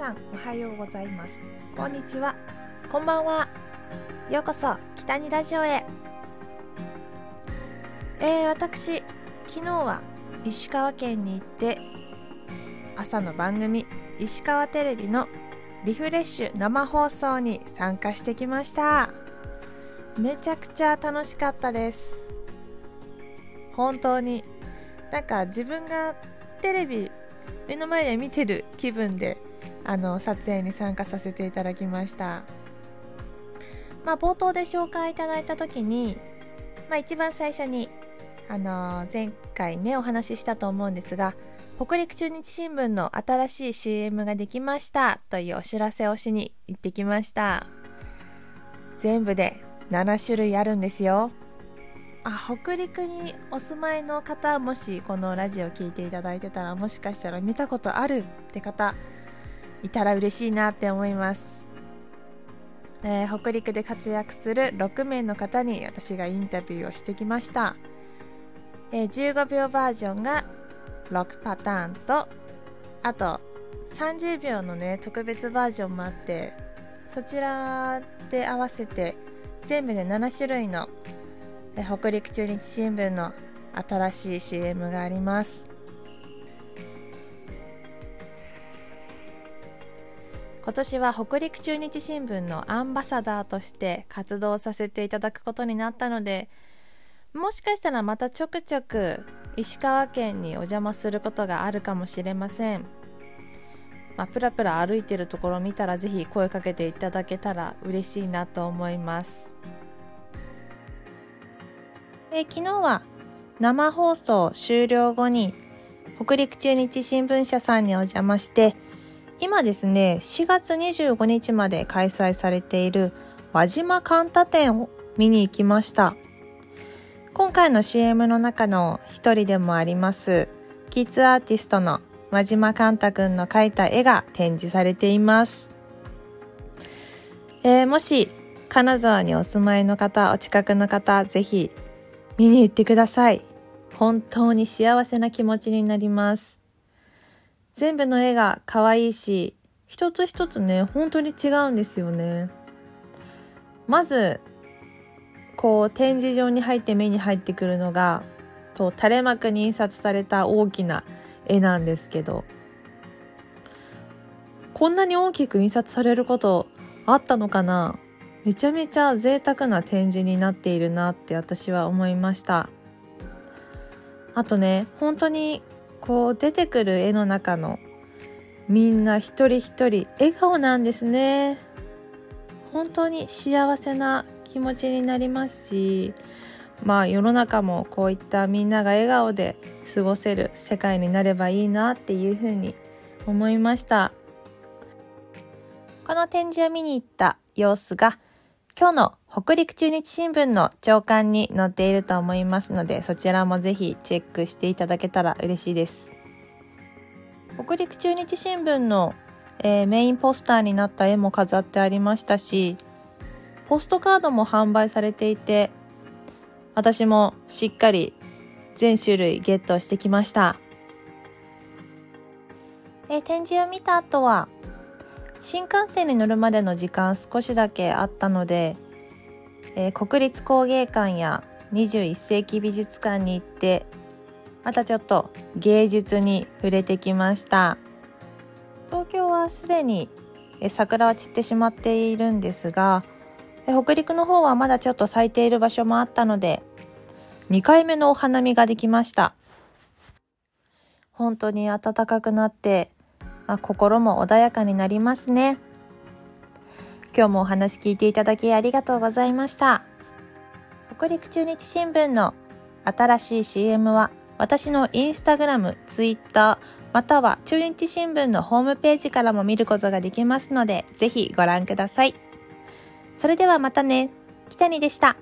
さんおはようございます。こんにちは。こんばんは。ようこそ北にラジオへ。えー、私昨日は石川県に行って朝の番組石川テレビのリフレッシュ生放送に参加してきました。めちゃくちゃ楽しかったです。本当に。なんか自分がテレビ目の前で見てる気分であの撮影に参加させていただきました。まあ冒頭で紹介いただいた時にまあ一番最初にあの前回ねお話ししたと思うんですが北陸中日新聞の新しい CM ができましたというお知らせをしに行ってきました。全部で7種類あるんですよ。あ北陸にお住まいの方もしこのラジオを聴いていただいてたらもしかしたら見たことあるって方いたら嬉しいなって思います、えー、北陸で活躍する6名の方に私がインタビューをしてきました、えー、15秒バージョンが6パターンとあと30秒のね特別バージョンもあってそちらで合わせて全部で7種類の北陸中日新聞の新しい CM があります。今年は北陸中日新聞のアンバサダーとして活動させていただくことになったのでもしかしたらまたちょくちょく石川県にお邪魔することがあるかもしれません、まあ、プラプラ歩いてるところ見たらぜひ声かけていただけたら嬉しいなと思います。え昨日は生放送終了後に北陸中日新聞社さんにお邪魔して今ですね4月25日まで開催されている輪島カンタ展を見に行きました今回の CM の中の一人でもありますキッズアーティストの輪島カンタくんの描いた絵が展示されています、えー、もし金沢にお住まいの方お近くの方ぜひ見に行ってください。本当に幸せな気持ちになります。全部の絵が可愛いし、一つ一つね、本当に違うんですよね。まず、こう展示場に入って目に入ってくるのが、と垂れ幕に印刷された大きな絵なんですけど、こんなに大きく印刷されることあったのかな？めちゃめちゃ贅沢な展示になっているなって私は思いましたあとね本当にこう出てくる絵の中のみんな一人一人笑顔なんですね。本当に幸せな気持ちになりますしまあ世の中もこういったみんなが笑顔で過ごせる世界になればいいなっていうふうに思いました。この展示を見に行った様子が今日の北陸中日新聞の朝刊に載っていると思いますので、そちらもぜひチェックしていただけたら嬉しいです。北陸中日新聞の、えー、メインポスターになった絵も飾ってありましたし、ポストカードも販売されていて、私もしっかり全種類ゲットしてきました。えー、展示を見た後は、新幹線に乗るまでの時間少しだけあったので、えー、国立工芸館や21世紀美術館に行ってまたちょっと芸術に触れてきました東京はすでに桜は散ってしまっているんですが北陸の方はまだちょっと咲いている場所もあったので2回目のお花見ができました本当に暖かくなってまあ、心も穏やかになりますね。今日もお話聞いていただきありがとうございました。北陸中日新聞の新しい CM は私のインスタグラム、ツイッター、または中日新聞のホームページからも見ることができますので、ぜひご覧ください。それではまたね。北にでした。